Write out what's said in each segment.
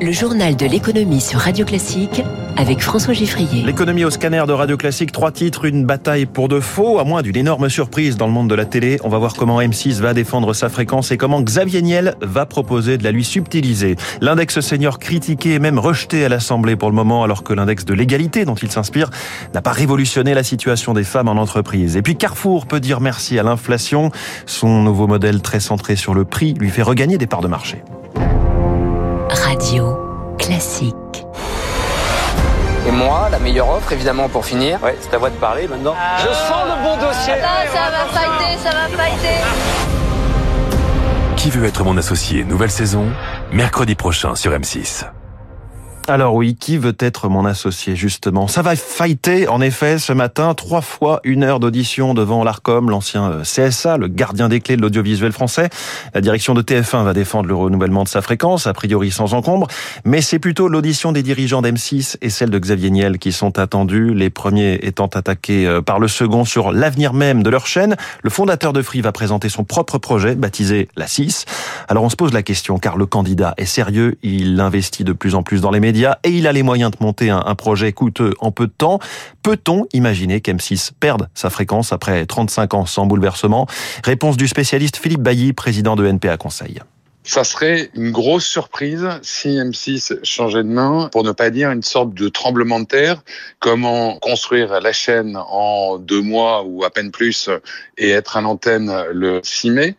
Le journal de l'économie sur Radio Classique avec François Giffrier. L'économie au scanner de Radio Classique, trois titres, une bataille pour de faux, à moins d'une énorme surprise dans le monde de la télé. On va voir comment M6 va défendre sa fréquence et comment Xavier Niel va proposer de la lui subtiliser. L'index senior critiqué et même rejeté à l'Assemblée pour le moment, alors que l'index de l'égalité dont il s'inspire n'a pas révolutionné la situation des femmes en entreprise. Et puis Carrefour peut dire merci à l'inflation. Son nouveau modèle très centré sur le prix lui fait regagner des parts de marché. Classique. Et moi, la meilleure offre, évidemment, pour finir. Ouais, c'est à voix de parler maintenant. Je sens le bon dossier. Ah, ça va fighter, ça va fighter. Qui veut être mon associé? Nouvelle saison, mercredi prochain sur M6. Alors oui, qui veut être mon associé justement? Ça va fighter en effet ce matin, trois fois une heure d'audition devant l'ARCOM, l'ancien euh, CSA, le gardien des clés de l'audiovisuel français. La direction de TF1 va défendre le renouvellement de sa fréquence, a priori sans encombre, mais c'est plutôt l'audition des dirigeants d'M6 et celle de Xavier Niel qui sont attendues, les premiers étant attaqués euh, par le second sur l'avenir même de leur chaîne. Le fondateur de Free va présenter son propre projet, baptisé La 6. Alors on se pose la question, car le candidat est sérieux, il investit de plus en plus dans les médias, et il a les moyens de monter un, projet coûteux en peu de temps. Peut-on imaginer qu'M6 perde sa fréquence après 35 ans sans bouleversement? Réponse du spécialiste Philippe Bailly, président de NPA Conseil. Ça serait une grosse surprise si M6 changeait de main, pour ne pas dire une sorte de tremblement de terre. Comment construire la chaîne en deux mois ou à peine plus et être à l'antenne le 6 mai?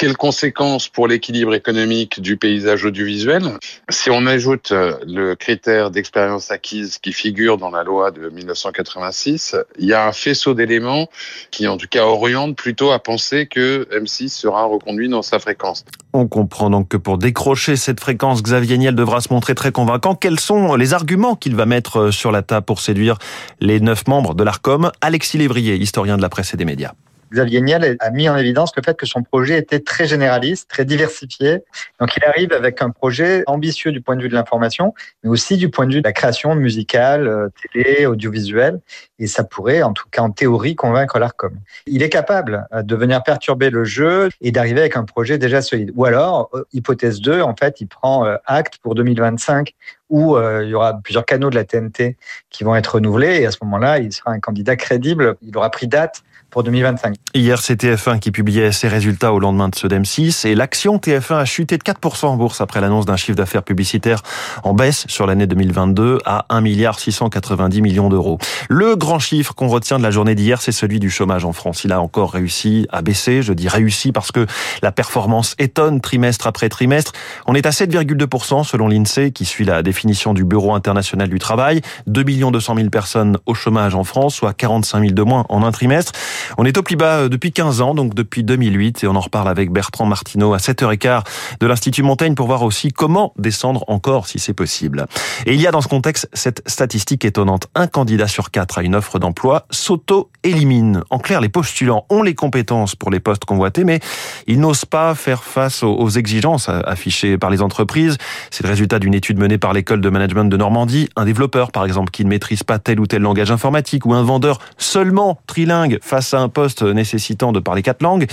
Quelles conséquences pour l'équilibre économique du paysage audiovisuel? Si on ajoute euh, le critère d'expérience acquise qui figure dans la loi de 1986, il y a un faisceau d'éléments qui, en tout cas, orientent plutôt à penser que M6 sera reconduit dans sa fréquence. On comprend donc que pour décrocher cette fréquence, Xavier Niel devra se montrer très convaincant. Quels sont les arguments qu'il va mettre euh, sur la table pour séduire les neuf membres de l'ARCOM? Alexis Lévrier, historien de la presse et des médias. Xavier Niel a mis en évidence le fait que son projet était très généraliste, très diversifié. Donc il arrive avec un projet ambitieux du point de vue de l'information, mais aussi du point de vue de la création musicale, euh, télé, audiovisuelle. Et ça pourrait, en tout cas en théorie, convaincre l'ARCOM. Il est capable euh, de venir perturber le jeu et d'arriver avec un projet déjà solide. Ou alors, euh, hypothèse 2, en fait, il prend acte pour 2025 où il y aura plusieurs canaux de la TNT qui vont être renouvelés et à ce moment-là, il sera un candidat crédible. Il aura pris date pour 2025. Hier, c'est TF1 qui publiait ses résultats au lendemain de ce DEM6 et l'action TF1 a chuté de 4% en bourse après l'annonce d'un chiffre d'affaires publicitaire en baisse sur l'année 2022 à 1 milliard 690 millions d'euros. Le grand chiffre qu'on retient de la journée d'hier, c'est celui du chômage en France. Il a encore réussi à baisser. Je dis réussi parce que la performance étonne trimestre après trimestre. On est à 7,2% selon l'INSEE qui suit la définition du Bureau international du travail. 2 200 000 personnes au chômage en France, soit 45 000 de moins en un trimestre. On est au plus bas euh, depuis 15 ans, donc depuis 2008, et on en reparle avec Bertrand Martineau à 7h15 de l'Institut Montaigne pour voir aussi comment descendre encore si c'est possible. Et il y a dans ce contexte cette statistique étonnante. Un candidat sur quatre à une offre d'emploi s'auto-élimine. En clair, les postulants ont les compétences pour les postes convoités, mais ils n'osent pas faire face aux exigences affichées par les entreprises. C'est le résultat d'une étude menée par l'école de management de Normandie. Un développeur, par exemple, qui ne maîtrise pas tel ou tel langage informatique, ou un vendeur seulement trilingue face à un poste nécessitant de parler quatre langues.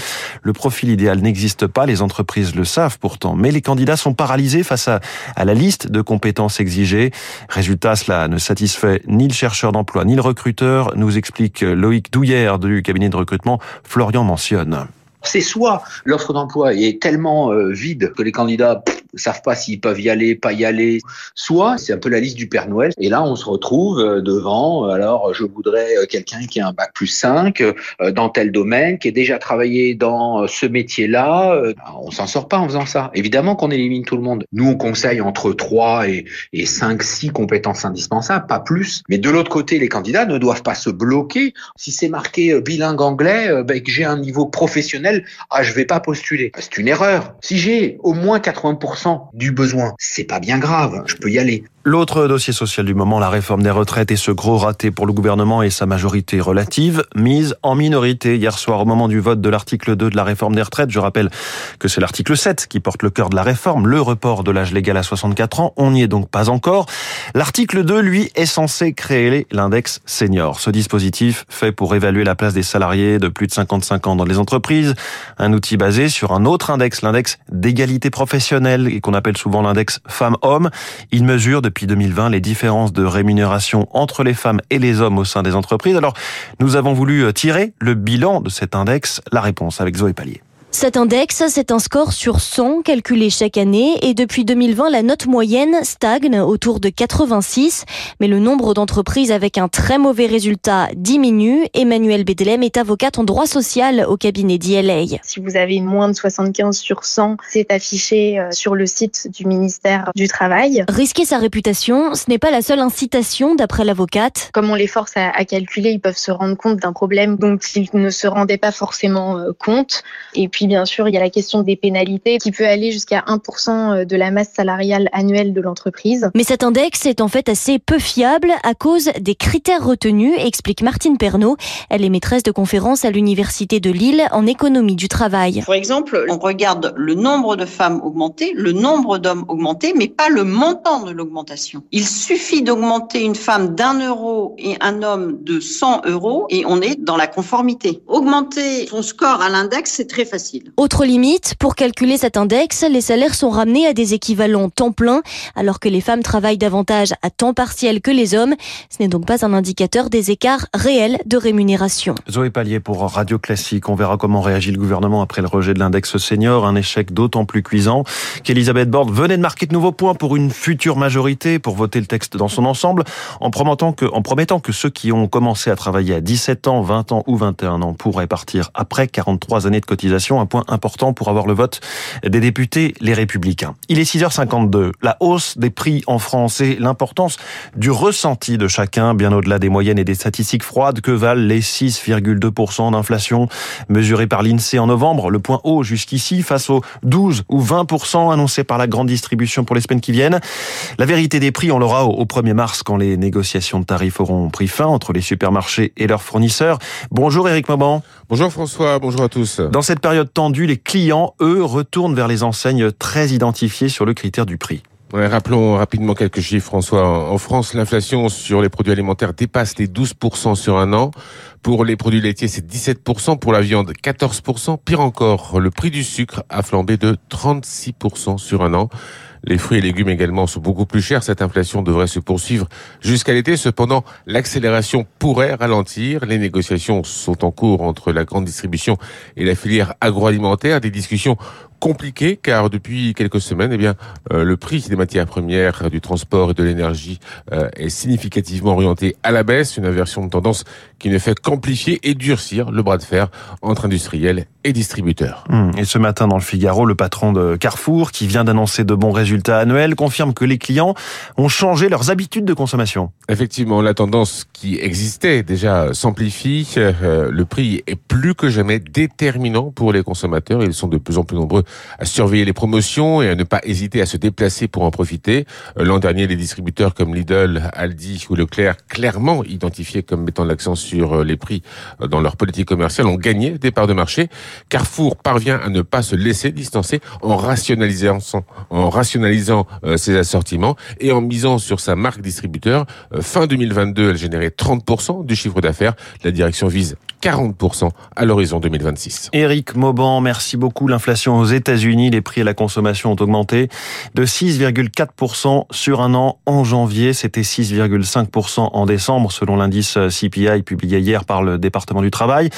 Le profil idéal n'existe pas, les entreprises le savent pourtant, mais les candidats sont paralysés face à, la liste de compétences exigées. Résultat, cela ne satisfait ni le chercheur d'emploi ni le recruteur, nous explique Loïc Douillère du cabinet de recrutement Florian mentionne. C'est soit l'offre d'emploi est tellement euh, vide que les candidats savent pas s'ils peuvent y aller, pas y aller. Soit c'est un peu la liste du Père Noël. Et là, on se retrouve euh, devant. Alors, je voudrais euh, quelqu'un qui a un bac plus 5 euh, dans tel domaine, qui ait déjà travaillé dans ce métier-là. On s'en sort pas en faisant ça. Évidemment qu'on élimine tout le monde. Nous, on conseille entre 3 et, et 5, 6 compétences indispensables, pas plus. Mais de l'autre côté, les candidats ne doivent pas se bloquer. Si c'est marqué bilingue anglais, ben, que j'ai un niveau professionnel, ah, je vais pas postuler. C'est une erreur. Si j'ai au moins 80% du besoin. C'est pas bien grave, je peux y aller. L'autre dossier social du moment, la réforme des retraites et ce gros raté pour le gouvernement et sa majorité relative, mise en minorité hier soir au moment du vote de l'article 2 de la réforme des retraites. Je rappelle que c'est l'article 7 qui porte le cœur de la réforme, le report de l'âge légal à 64 ans. On n'y est donc pas encore. L'article 2, lui, est censé créer l'index senior. Ce dispositif fait pour évaluer la place des salariés de plus de 55 ans dans les entreprises, un outil basé sur un autre index, l'index d'égalité professionnelle et qu'on appelle souvent l'index femmes-hommes. Il mesure depuis depuis 2020 les différences de rémunération entre les femmes et les hommes au sein des entreprises. Alors, nous avons voulu tirer le bilan de cet index. La réponse avec Zoé Pallier. Cet index, c'est un score sur 100 calculé chaque année et depuis 2020, la note moyenne stagne autour de 86, mais le nombre d'entreprises avec un très mauvais résultat diminue. Emmanuel Bedelem est avocate en droit social au cabinet d'ILA. Si vous avez moins de 75 sur 100, c'est affiché euh, sur le site du ministère du Travail. Risquer sa réputation, ce n'est pas la seule incitation d'après l'avocate. Comme on les force à, à calculer, ils peuvent se rendre compte d'un problème dont ils ne se rendaient pas forcément euh, compte. Et puis bien sûr, il y a la question des pénalités qui peut aller jusqu'à 1% de la masse salariale annuelle de l'entreprise. Mais cet index est en fait assez peu fiable à cause des critères retenus, explique Martine Pernaud. Elle est maîtresse de conférence à l'Université de Lille en économie du travail. Par exemple, on regarde le nombre de femmes augmentées, le nombre d'hommes augmentés, mais pas le montant de l'augmentation. Il suffit d'augmenter une femme d'un euro et un homme de 100 euros et on est dans la conformité. Augmenter son score à l'index, c'est très facile. Autre limite, pour calculer cet index, les salaires sont ramenés à des équivalents temps plein, alors que les femmes travaillent davantage à temps partiel que les hommes. Ce n'est donc pas un indicateur des écarts réels de rémunération. Zoé Pallier pour Radio Classique. On verra comment réagit le gouvernement après le rejet de l'index senior, un échec d'autant plus cuisant qu'Elisabeth Borne venait de marquer de nouveaux points pour une future majorité pour voter le texte dans son ensemble, en promettant que, en promettant que ceux qui ont commencé à travailler à 17 ans, 20 ans ou 21 ans pourraient partir après 43 années de cotisation point important pour avoir le vote des députés, les républicains. Il est 6h52. La hausse des prix en France et l'importance du ressenti de chacun, bien au-delà des moyennes et des statistiques froides que valent les 6,2% d'inflation mesurés par l'INSEE en novembre, le point haut jusqu'ici face aux 12 ou 20% annoncés par la grande distribution pour les semaines qui viennent. La vérité des prix, on l'aura au 1er mars quand les négociations de tarifs auront pris fin entre les supermarchés et leurs fournisseurs. Bonjour Eric Mauban. Bonjour François, bonjour à tous. Dans cette période tendue, les clients, eux, retournent vers les enseignes très identifiées sur le critère du prix. rappelons rapidement quelques chiffres, François. En France, l'inflation sur les produits alimentaires dépasse les 12% sur un an. Pour les produits laitiers, c'est 17%. Pour la viande, 14%. Pire encore, le prix du sucre a flambé de 36% sur un an. Les fruits et légumes également sont beaucoup plus chers. Cette inflation devrait se poursuivre jusqu'à l'été. Cependant, l'accélération pourrait ralentir. Les négociations sont en cours entre la grande distribution et la filière agroalimentaire. Des discussions compliquées car depuis quelques semaines, eh bien, euh, le prix des matières premières, du transport et de l'énergie euh, est significativement orienté à la baisse. Une inversion de tendance qui ne fait qu'amplifier et durcir le bras de fer entre industriels et distributeurs. Hum, et ce matin dans le Figaro, le patron de Carrefour, qui vient d'annoncer de bons résultats annuels, confirme que les clients ont changé leurs habitudes de consommation. Effectivement, la tendance qui existait déjà s'amplifie. Euh, le prix est plus que jamais déterminant pour les consommateurs. Ils sont de plus en plus nombreux à surveiller les promotions et à ne pas hésiter à se déplacer pour en profiter. Euh, l'an dernier, les distributeurs comme Lidl, Aldi ou Leclerc, clairement identifiés comme mettant l'accent sur euh, les prix dans leur politique commerciale, ont gagné des parts de marché. Carrefour parvient à ne pas se laisser distancer en rationalisant, euh, ses assortiments et en misant sur sa marque distributeur. Euh, fin 2022, elle générait 30% du chiffre d'affaires. La direction vise 40% à l'horizon 2026. Éric Mauban, merci beaucoup. L'inflation aux États-Unis, les prix à la consommation ont augmenté de 6,4% sur un an en janvier. C'était 6,5% en décembre, selon l'indice CPI publié hier par le département du travail.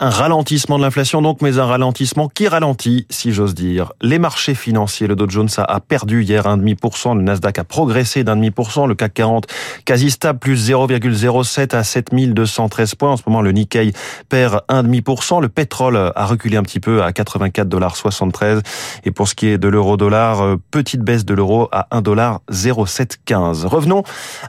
Un ralentissement de l'inflation donc, mais un ralentissement qui ralentit, si j'ose dire. Les marchés financiers, le Dow Jones a perdu hier 1,5%, le Nasdaq a progressé d'1,5%, le CAC 40 quasi stable, plus 0,07 à 7213 points. En ce moment, le Nikkei perd 1,5%. Le pétrole a reculé un petit peu à 84 dollars 73. Et pour ce qui est de l'euro-dollar, euh, petite baisse de l'euro à 1 dollar 0715. Revenons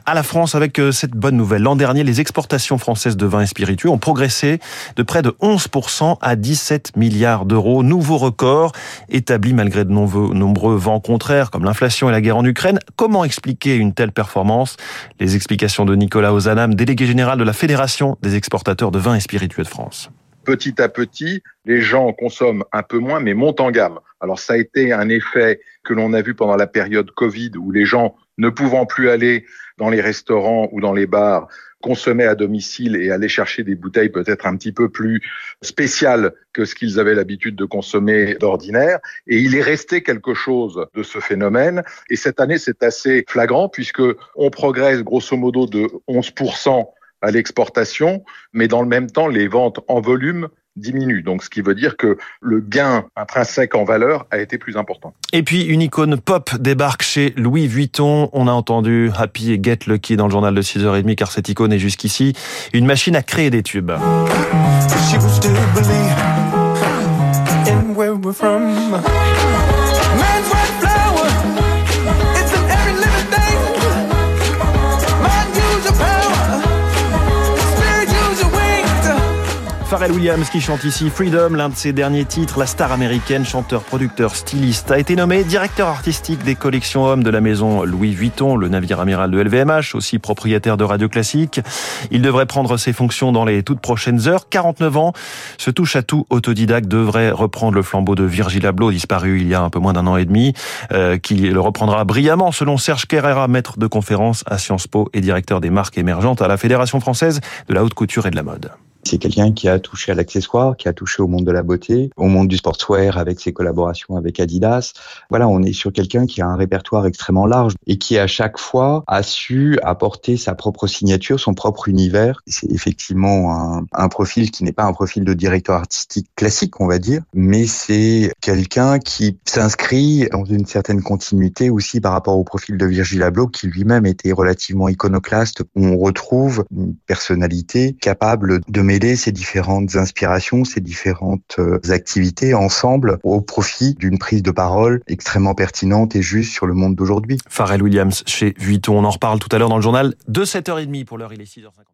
à la France avec euh, cette bonne nouvelle. L'an dernier, les exportations françaises française de vins et spiritueux ont progressé de près de 11% à 17 milliards d'euros. Nouveau record établi malgré de nombreux vents contraires comme l'inflation et la guerre en Ukraine. Comment expliquer une telle performance? Les explications de Nicolas Ozanam, délégué général de la Fédération des exportateurs de vins et spiritueux de France petit à petit, les gens consomment un peu moins, mais montent en gamme. Alors ça a été un effet que l'on a vu pendant la période Covid, où les gens, ne pouvant plus aller dans les restaurants ou dans les bars, consommaient à domicile et allaient chercher des bouteilles peut-être un petit peu plus spéciales que ce qu'ils avaient l'habitude de consommer d'ordinaire. Et il est resté quelque chose de ce phénomène. Et cette année, c'est assez flagrant puisque on progresse grosso modo de 11% à l'exportation, mais dans le même temps, les ventes en volume diminuent. Donc, ce qui veut dire que le gain intrinsèque en valeur a été plus important. Et puis, une icône pop débarque chez Louis Vuitton. On a entendu Happy et Get Lucky dans le journal de 6h30, car cette icône est jusqu'ici une machine à créer des tubes. Pharrell Williams qui chante ici Freedom, l'un de ses derniers titres, la star américaine, chanteur, producteur, styliste, a été nommé directeur artistique des collections hommes de la maison Louis Vuitton, le navire amiral de LVMH, aussi propriétaire de Radio Classique. Il devrait prendre ses fonctions dans les toutes prochaines heures. 49 ans, ce touche à tout autodidacte devrait reprendre le flambeau de Virgil Abloh, disparu il y a un peu moins d'un an et demi, euh, qui le reprendra brillamment selon Serge Carrera, maître de conférence à Sciences Po et directeur des marques émergentes à la Fédération française de la haute couture et de la mode. C'est quelqu'un qui a touché à l'accessoire, qui a touché au monde de la beauté, au monde du sportswear avec ses collaborations avec Adidas. Voilà, on est sur quelqu'un qui a un répertoire extrêmement large et qui à chaque fois a su apporter sa propre signature, son propre univers. C'est effectivement un, un, profil qui n'est pas un profil de directeur artistique classique, on va dire, mais c'est quelqu'un qui s'inscrit dans une certaine continuité aussi par rapport au profil de Virgil Abloh qui lui-même était relativement iconoclaste. On retrouve une personnalité capable de mêler ces différentes inspirations, ces différentes euh, activités ensemble au profit d'une prise de parole extrêmement pertinente et juste sur le monde d'aujourd'hui. Pharrell Williams chez Vuitton, on en reparle tout à l'heure dans le journal de 7h30 pour l'heure il est 6h50.